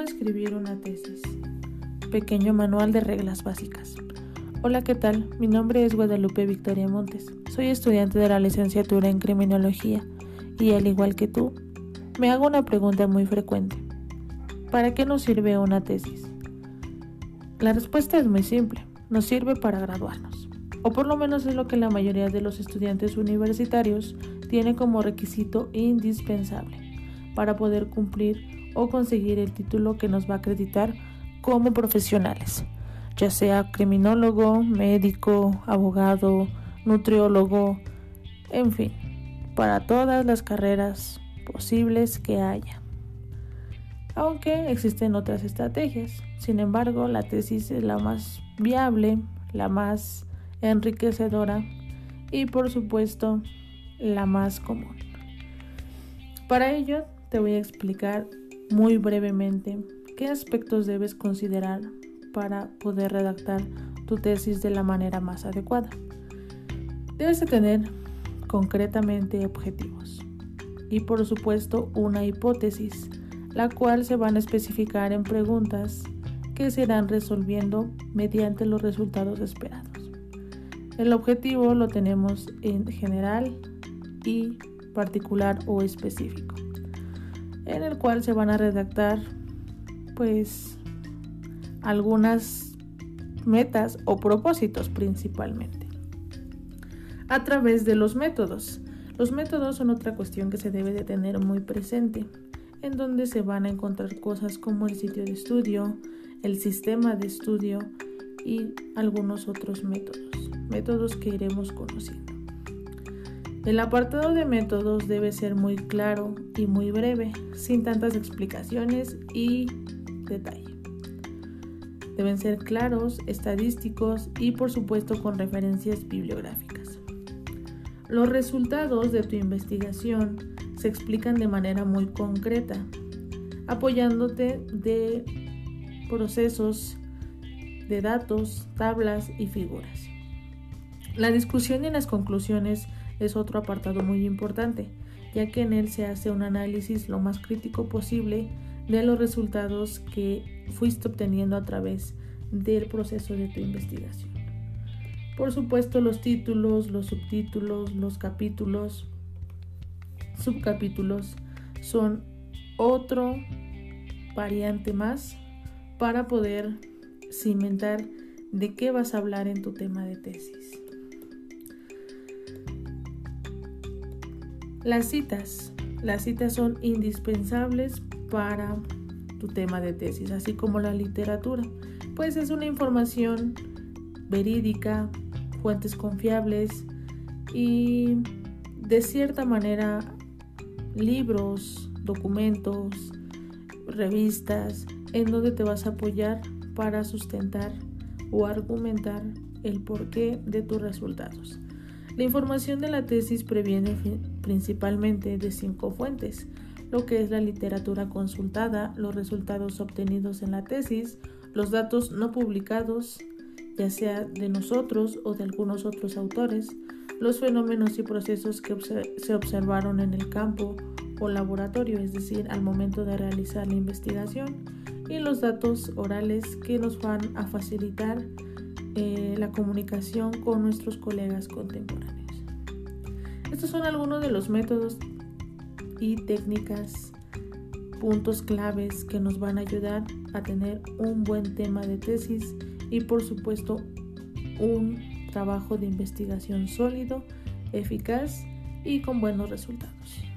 escribir una tesis? Pequeño manual de reglas básicas. Hola, ¿qué tal? Mi nombre es Guadalupe Victoria Montes. Soy estudiante de la licenciatura en Criminología y al igual que tú, me hago una pregunta muy frecuente. ¿Para qué nos sirve una tesis? La respuesta es muy simple. Nos sirve para graduarnos. O por lo menos es lo que la mayoría de los estudiantes universitarios tiene como requisito indispensable para poder cumplir o conseguir el título que nos va a acreditar como profesionales, ya sea criminólogo, médico, abogado, nutriólogo, en fin, para todas las carreras posibles que haya. Aunque existen otras estrategias, sin embargo, la tesis es la más viable, la más enriquecedora y por supuesto la más común. Para ello te voy a explicar muy brevemente qué aspectos debes considerar para poder redactar tu tesis de la manera más adecuada. Debes de tener concretamente objetivos y por supuesto una hipótesis, la cual se van a especificar en preguntas que se irán resolviendo mediante los resultados esperados. El objetivo lo tenemos en general y particular o específico en el cual se van a redactar pues algunas metas o propósitos principalmente a través de los métodos. Los métodos son otra cuestión que se debe de tener muy presente, en donde se van a encontrar cosas como el sitio de estudio, el sistema de estudio y algunos otros métodos, métodos que iremos conociendo. El apartado de métodos debe ser muy claro y muy breve, sin tantas explicaciones y detalle. Deben ser claros, estadísticos y por supuesto con referencias bibliográficas. Los resultados de tu investigación se explican de manera muy concreta, apoyándote de procesos de datos, tablas y figuras. La discusión y las conclusiones es otro apartado muy importante, ya que en él se hace un análisis lo más crítico posible de los resultados que fuiste obteniendo a través del proceso de tu investigación. Por supuesto, los títulos, los subtítulos, los capítulos, subcapítulos son otro variante más para poder cimentar de qué vas a hablar en tu tema de tesis. Las citas. Las citas son indispensables para tu tema de tesis, así como la literatura, pues es una información verídica, fuentes confiables y de cierta manera libros, documentos, revistas, en donde te vas a apoyar para sustentar o argumentar el porqué de tus resultados. La información de la tesis previene principalmente de cinco fuentes, lo que es la literatura consultada, los resultados obtenidos en la tesis, los datos no publicados, ya sea de nosotros o de algunos otros autores, los fenómenos y procesos que se observaron en el campo o laboratorio, es decir, al momento de realizar la investigación, y los datos orales que nos van a facilitar eh, la comunicación con nuestros colegas contemporáneos. Estos son algunos de los métodos y técnicas, puntos claves que nos van a ayudar a tener un buen tema de tesis y por supuesto un trabajo de investigación sólido, eficaz y con buenos resultados.